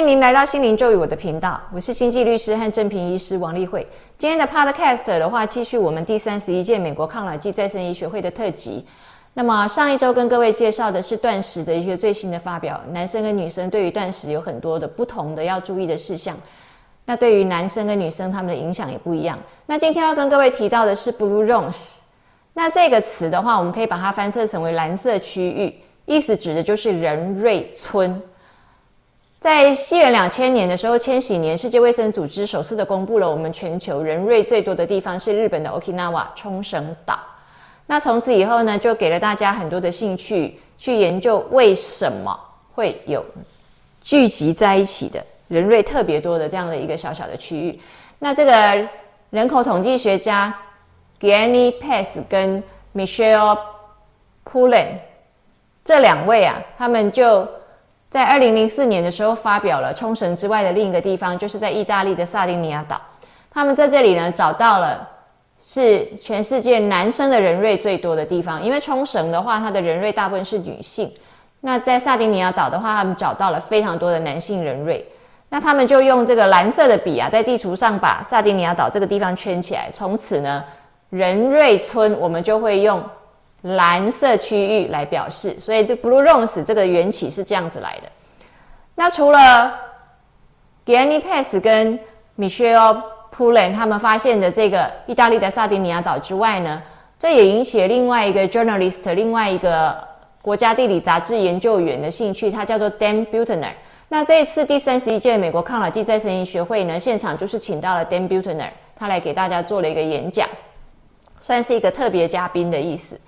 迎您来到心灵咒语我的频道，我是经济律师和正平医师王丽慧。今天的 Podcast 的话，继续我们第三十一届美国抗老剂再生医学会的特辑。那么上一周跟各位介绍的是断食的一些最新的发表，男生跟女生对于断食有很多的不同的要注意的事项。那对于男生跟女生他们的影响也不一样。那今天要跟各位提到的是 Blue Rose，那这个词的话，我们可以把它翻译成为蓝色区域，意思指的就是人瑞村。在西元两千年的时候，千禧年，世界卫生组织首次的公布了我们全球人瑞最多的地方是日本的 Okinawa 冲绳岛。那从此以后呢，就给了大家很多的兴趣去研究为什么会有聚集在一起的人瑞特别多的这样的一个小小的区域。那这个人口统计学家 g a n n y Pass 跟 Michelle Pullen 这两位啊，他们就。在二零零四年的时候，发表了冲绳之外的另一个地方，就是在意大利的萨丁尼亚岛。他们在这里呢，找到了是全世界男生的人瑞最多的地方。因为冲绳的话，它的人瑞大部分是女性。那在萨丁尼亚岛的话，他们找到了非常多的男性人瑞。那他们就用这个蓝色的笔啊，在地图上把萨丁尼亚岛这个地方圈起来。从此呢，人瑞村我们就会用。蓝色区域来表示，所以这 Blue Rose 这个缘起是这样子来的。那除了 Gianni Pass 跟 Michelle Pullen 他们发现的这个意大利的萨丁尼亚岛之外呢，这也引起了另外一个 journalist，另外一个国家地理杂志研究员的兴趣，他叫做 Dan Buettner。那这一次第三十一届美国抗老剂再生医学会呢，现场就是请到了 Dan Buettner，他来给大家做了一个演讲，算是一个特别嘉宾的意思。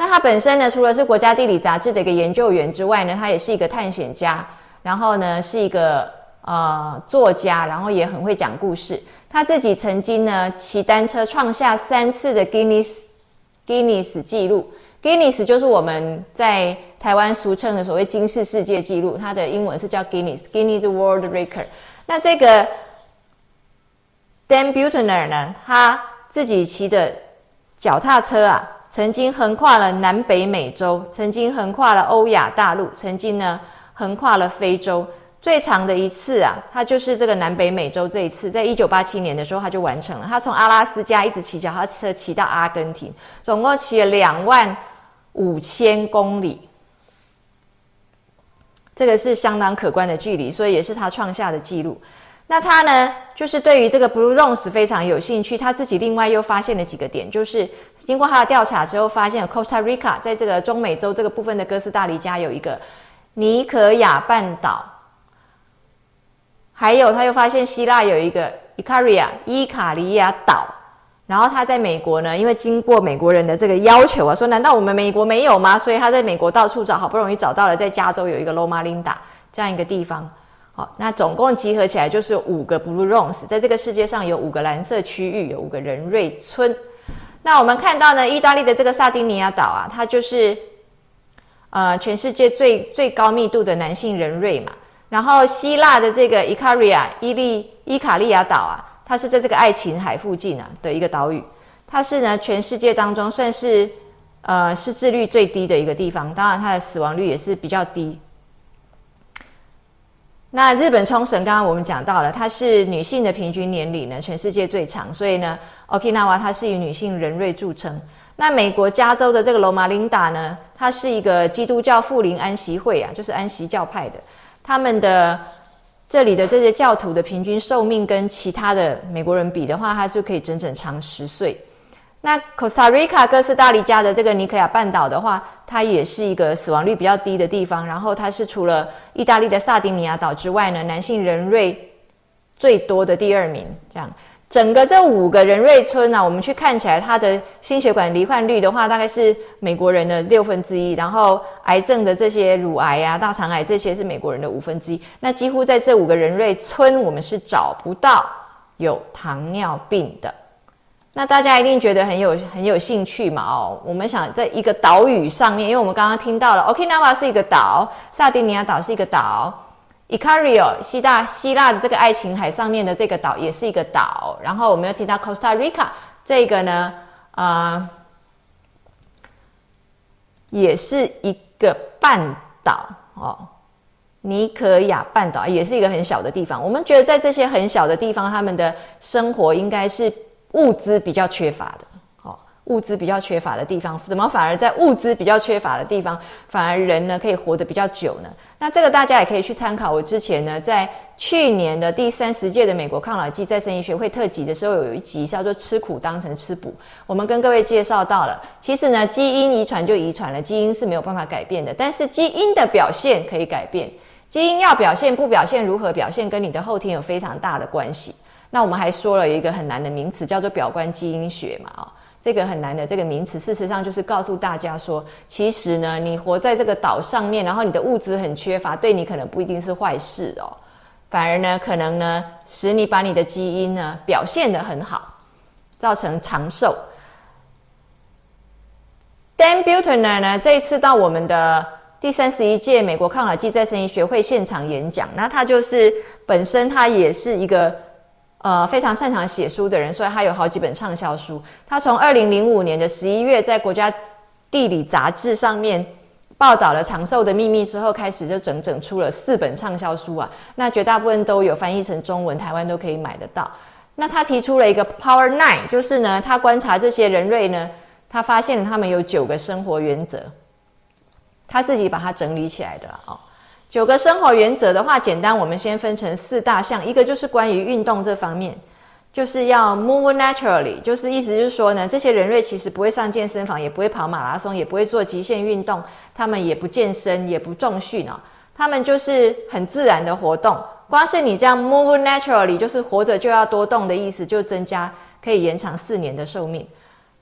那他本身呢，除了是国家地理杂志的一个研究员之外呢，他也是一个探险家，然后呢是一个呃作家，然后也很会讲故事。他自己曾经呢骑单车创下三次的 Guinness Guinness 记录，Guinness 就是我们在台湾俗称的所谓金氏世界纪录，它的英文是叫 Guinness Guinness World Record。那这个 Dan Buettner 呢，他自己骑着脚踏车啊。曾经横跨了南北美洲，曾经横跨了欧亚大陆，曾经呢横跨了非洲。最长的一次啊，他就是这个南北美洲这一次，在一九八七年的时候他就完成了。他从阿拉斯加一直骑脚踏车骑到阿根廷，总共骑了两万五千公里，这个是相当可观的距离，所以也是他创下的记录。那他呢，就是对于这个 Blue Rose 非常有兴趣，他自己另外又发现了几个点，就是经过他的调查之后，发现 Costa Rica 在这个中美洲这个部分的哥斯达黎加有一个尼可亚半岛，还有他又发现希腊有一个 Icaria 伊卡利亚岛，然后他在美国呢，因为经过美国人的这个要求啊，说难道我们美国没有吗？所以他在美国到处找，好不容易找到了在加州有一个 Loma Linda 这样一个地方。好，那总共集合起来就是五个 Blue Rose，在这个世界上有五个蓝色区域，有五个人瑞村。那我们看到呢，意大利的这个萨丁尼亚岛啊，它就是呃全世界最最高密度的男性人瑞嘛。然后希腊的这个伊卡利亚伊利伊卡利亚岛啊，它是在这个爱琴海附近啊的一个岛屿，它是呢全世界当中算是呃失智率最低的一个地方，当然它的死亡率也是比较低。那日本冲绳，刚刚我们讲到了，它是女性的平均年龄呢，全世界最长，所以呢，Okinawa 它是以女性人瑞著称。那美国加州的这个罗马琳达呢，它是一个基督教富林安息会啊，就是安息教派的，他们的这里的这些教徒的平均寿命跟其他的美国人比的话，它就可以整整长十岁。那 Costa Rica 哥斯达黎加的这个尼可亚半岛的话，它也是一个死亡率比较低的地方。然后它是除了意大利的萨丁尼亚岛之外呢，男性人瑞最多的第二名。这样，整个这五个人瑞村呢，我们去看起来，它的心血管罹患率的话，大概是美国人的六分之一。然后癌症的这些乳癌啊、大肠癌这些是美国人的五分之一。那几乎在这五个人瑞村，我们是找不到有糖尿病的。那大家一定觉得很有很有兴趣嘛？哦，我们想在一个岛屿上面，因为我们刚刚听到了，Okinawa 是一个岛，萨丁尼亚岛是一个岛，Icaria 希腊希腊的这个爱琴海上面的这个岛也是一个岛，然后我们又提到 Costa Rica 这个呢，啊，也是一个半岛哦。尼可亚半岛也是一个很小的地方。我们觉得在这些很小的地方，他们的生活应该是物资比较缺乏的。物资比较缺乏的地方，怎么反而在物资比较缺乏的地方，反而人呢可以活得比较久呢？那这个大家也可以去参考。我之前呢，在去年的第三十届的美国抗老剂再生医学会特辑的时候，有一集叫做“吃苦当成吃补”。我们跟各位介绍到了，其实呢，基因遗传就遗传了，基因是没有办法改变的，但是基因的表现可以改变。基因要表现不表现，如何表现，跟你的后天有非常大的关系。那我们还说了一个很难的名词，叫做表观基因学嘛，啊。这个很难的这个名词，事实上就是告诉大家说，其实呢，你活在这个岛上面，然后你的物质很缺乏，对你可能不一定是坏事哦，反而呢，可能呢，使你把你的基因呢表现得很好，造成长寿。Dan Buettner 呢，这一次到我们的第三十一届美国抗老剂再生医学会现场演讲，那他就是本身他也是一个。呃，非常擅长写书的人，所以他有好几本畅销书。他从二零零五年的十一月在《国家地理》杂志上面报道了长寿的秘密之后，开始就整整出了四本畅销书啊。那绝大部分都有翻译成中文，台湾都可以买得到。那他提出了一个 Power Nine，就是呢，他观察这些人类呢，他发现他们有九个生活原则，他自己把它整理起来的哦。九个生活原则的话，简单，我们先分成四大项。一个就是关于运动这方面，就是要 move naturally，就是意思就是说呢，这些人类其实不会上健身房，也不会跑马拉松，也不会做极限运动，他们也不健身，也不重训哦，他们就是很自然的活动。光是你这样 move naturally，就是活着就要多动的意思，就增加可以延长四年的寿命。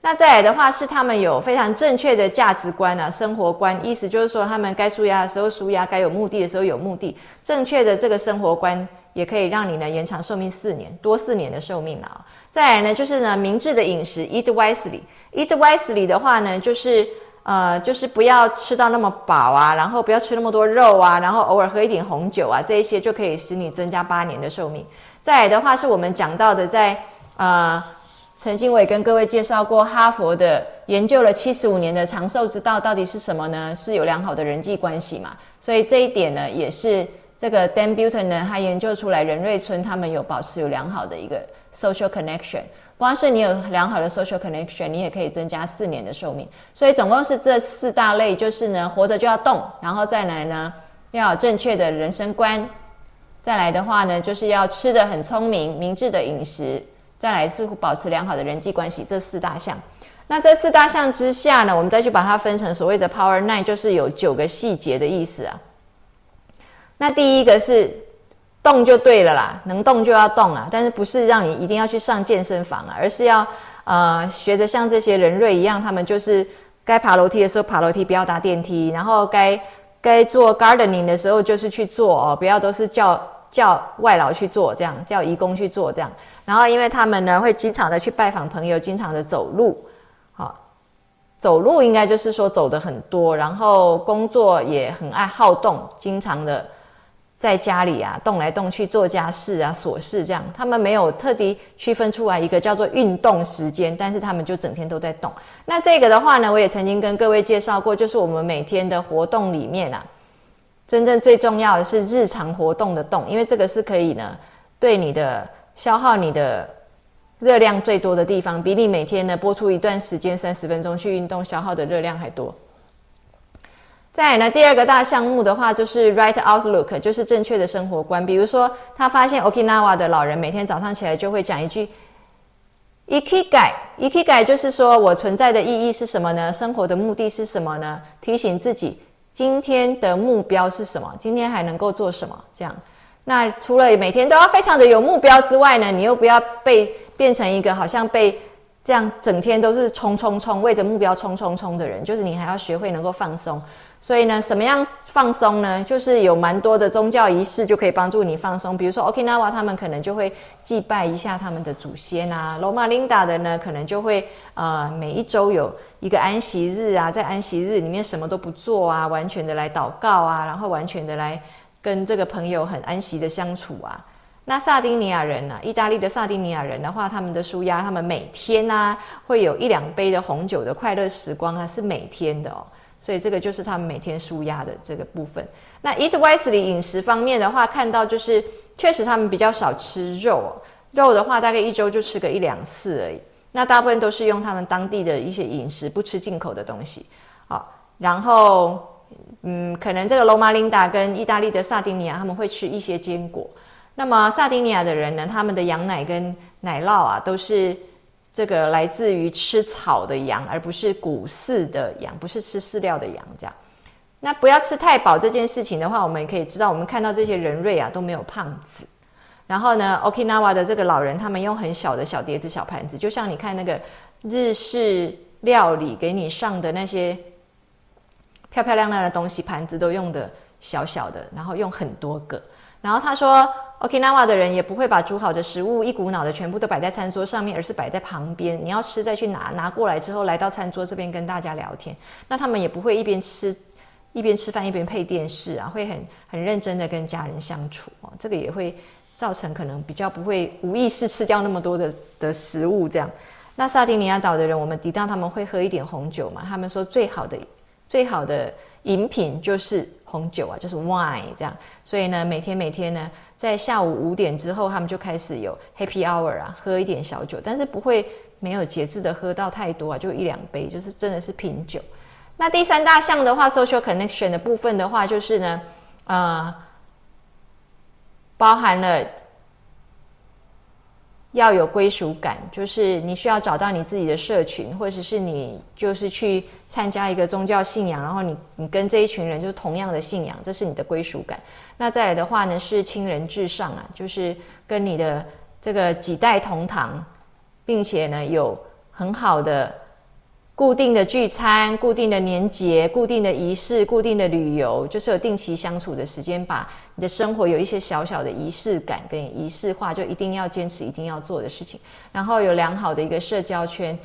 那再来的话是他们有非常正确的价值观啊，生活观，意思就是说他们该舒压的时候舒压，该有目的的时候有目的。正确的这个生活观也可以让你呢延长寿命四年，多四年的寿命啊。再来呢就是呢明智的饮食，eat wisely。eat wisely 的话呢就是呃就是不要吃到那么饱啊，然后不要吃那么多肉啊，然后偶尔喝一点红酒啊，这一些就可以使你增加八年的寿命。再来的话是我们讲到的在呃。曾经我也跟各位介绍过，哈佛的研究了七十五年的长寿之道到底是什么呢？是有良好的人际关系嘛？所以这一点呢，也是这个 Dan Buettner 呢，他研究出来，人瑞村他们有保持有良好的一个 social connection。光是你有良好的 social connection，你也可以增加四年的寿命。所以总共是这四大类，就是呢，活着就要动，然后再来呢，要有正确的人生观，再来的话呢，就是要吃的很聪明，明智的饮食。再来是保持良好的人际关系，这四大项。那这四大项之下呢，我们再去把它分成所谓的 Power Nine，就是有九个细节的意思啊。那第一个是动就对了啦，能动就要动啊，但是不是让你一定要去上健身房啊，而是要呃学着像这些人类一样，他们就是该爬楼梯的时候爬楼梯，不要搭电梯，然后该该做 gardening 的时候就是去做哦，不要都是叫。叫外劳去做这样，叫义工去做这样，然后因为他们呢会经常的去拜访朋友，经常的走路，好，走路应该就是说走的很多，然后工作也很爱好动，经常的在家里啊动来动去做家事啊琐事这样，他们没有特地区分出来一个叫做运动时间，但是他们就整天都在动。那这个的话呢，我也曾经跟各位介绍过，就是我们每天的活动里面啊。真正最重要的是日常活动的动，因为这个是可以呢，对你的消耗你的热量最多的地方，比你每天呢播出一段时间三十分钟去运动消耗的热量还多。再来呢，第二个大项目的话就是 right outlook，就是正确的生活观。比如说，他发现 Okinawa 的老人每天早上起来就会讲一句 “ikigai”，ikigai 就是说我存在的意义是什么呢？生活的目的是什么呢？提醒自己。今天的目标是什么？今天还能够做什么？这样，那除了每天都要非常的有目标之外呢，你又不要被变成一个好像被这样整天都是冲冲冲，为着目标冲冲冲的人。就是你还要学会能够放松。所以呢，什么样放松呢？就是有蛮多的宗教仪式就可以帮助你放松。比如说，Okinawa 他们可能就会祭拜一下他们的祖先啊。罗马琳达的呢，可能就会呃每一周有一个安息日啊，在安息日里面什么都不做啊，完全的来祷告啊，然后完全的来跟这个朋友很安息的相处啊。那萨丁尼亚人呢？意大利的萨丁尼亚人的话，他们的舒压，他们每天呢会有一两杯的红酒的快乐时光啊，是每天的哦。所以这个就是他们每天舒压的这个部分。那 Eat Wisely 饮食方面的话，看到就是确实他们比较少吃肉，肉的话大概一周就吃个一两次而已。那大部分都是用他们当地的一些饮食，不吃进口的东西。好，然后嗯，可能这个罗马琳达跟意大利的萨丁尼亚他们会吃一些坚果。那么萨丁尼亚的人呢，他们的羊奶跟奶酪啊，都是这个来自于吃草的羊，而不是谷饲的羊，不是吃饲料的羊。这样，那不要吃太饱这件事情的话，我们也可以知道，我们看到这些人瑞啊都没有胖子。然后呢，Okinawa 的这个老人，他们用很小的小碟子、小盘子，就像你看那个日式料理给你上的那些漂漂亮亮的东西，盘子都用的小小的，然后用很多个。然后他说，Okinawa 的人也不会把煮好的食物一股脑的全部都摆在餐桌上面，而是摆在旁边。你要吃再去拿，拿过来之后来到餐桌这边跟大家聊天。那他们也不会一边吃一边吃饭一边配电视啊，会很很认真的跟家人相处哦。这个也会造成可能比较不会无意识吃掉那么多的的食物这样。那萨丁尼亚岛的人，我们提到他们会喝一点红酒嘛？他们说最好的最好的饮品就是。红酒啊，就是 wine 这样，所以呢，每天每天呢，在下午五点之后，他们就开始有 happy hour 啊，喝一点小酒，但是不会没有节制的喝到太多啊，就一两杯，就是真的是品酒。那第三大项的话，social connection 的部分的话，就是呢，呃，包含了。要有归属感，就是你需要找到你自己的社群，或者是你就是去参加一个宗教信仰，然后你你跟这一群人就是同样的信仰，这是你的归属感。那再来的话呢，是亲人至上啊，就是跟你的这个几代同堂，并且呢有很好的。固定的聚餐、固定的年节、固定的仪式、固定的旅游，就是有定期相处的时间，把你的生活有一些小小的仪式感跟仪式化，就一定要坚持、一定要做的事情。然后有良好的一个社交圈，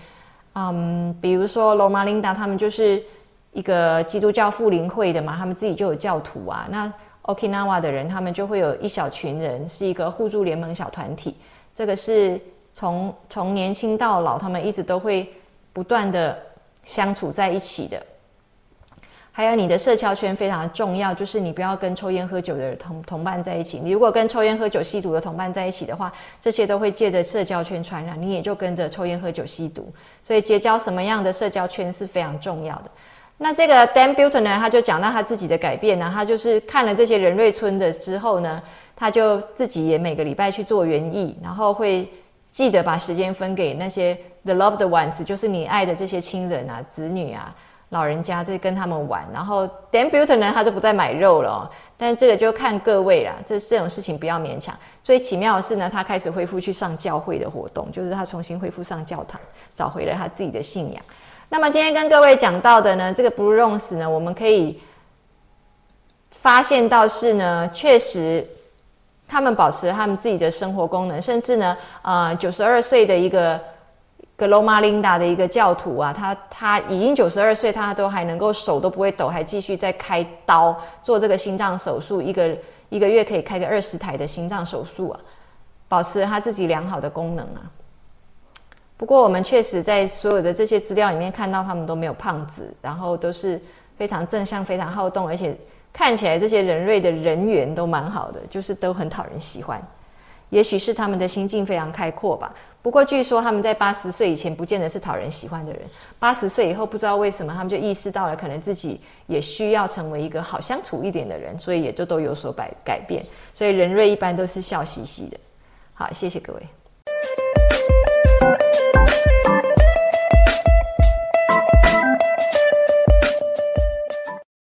嗯，比如说罗马琳达他们就是一个基督教复灵会的嘛，他们自己就有教徒啊。那 Okinawa 的人，他们就会有一小群人，是一个互助联盟小团体。这个是从从年轻到老，他们一直都会。不断的相处在一起的，还有你的社交圈非常的重要，就是你不要跟抽烟喝酒的同同伴在一起。你如果跟抽烟喝酒吸毒的同伴在一起的话，这些都会借着社交圈传染，你也就跟着抽烟喝酒吸毒。所以结交什么样的社交圈是非常重要的。那这个 Dan Buter 呢，他就讲到他自己的改变呢，他就是看了这些人瑞村的之后呢，他就自己也每个礼拜去做园艺，然后会记得把时间分给那些。The loved ones 就是你爱的这些亲人啊、子女啊、老人家，在跟他们玩。然后 Dan Buter 呢，他就不再买肉了。哦。但这个就看各位啦，这这种事情不要勉强。最奇妙的是呢，他开始恢复去上教会的活动，就是他重新恢复上教堂，找回了他自己的信仰。那么今天跟各位讲到的呢，这个 Blue Rose 呢，我们可以发现到是呢，确实。他们保持他们自己的生活功能，甚至呢，呃，九十二岁的一个格罗马琳达的一个教徒啊，他他已经九十二岁，他都还能够手都不会抖，还继续在开刀做这个心脏手术，一个一个月可以开个二十台的心脏手术啊，保持他自己良好的功能啊。不过我们确实在所有的这些资料里面看到，他们都没有胖子，然后都是非常正向、非常好动，而且。看起来这些人瑞的人缘都蛮好的，就是都很讨人喜欢，也许是他们的心境非常开阔吧。不过据说他们在八十岁以前不见得是讨人喜欢的人，八十岁以后不知道为什么他们就意识到了，可能自己也需要成为一个好相处一点的人，所以也就都有所改改变。所以人瑞一般都是笑嘻嘻的。好，谢谢各位。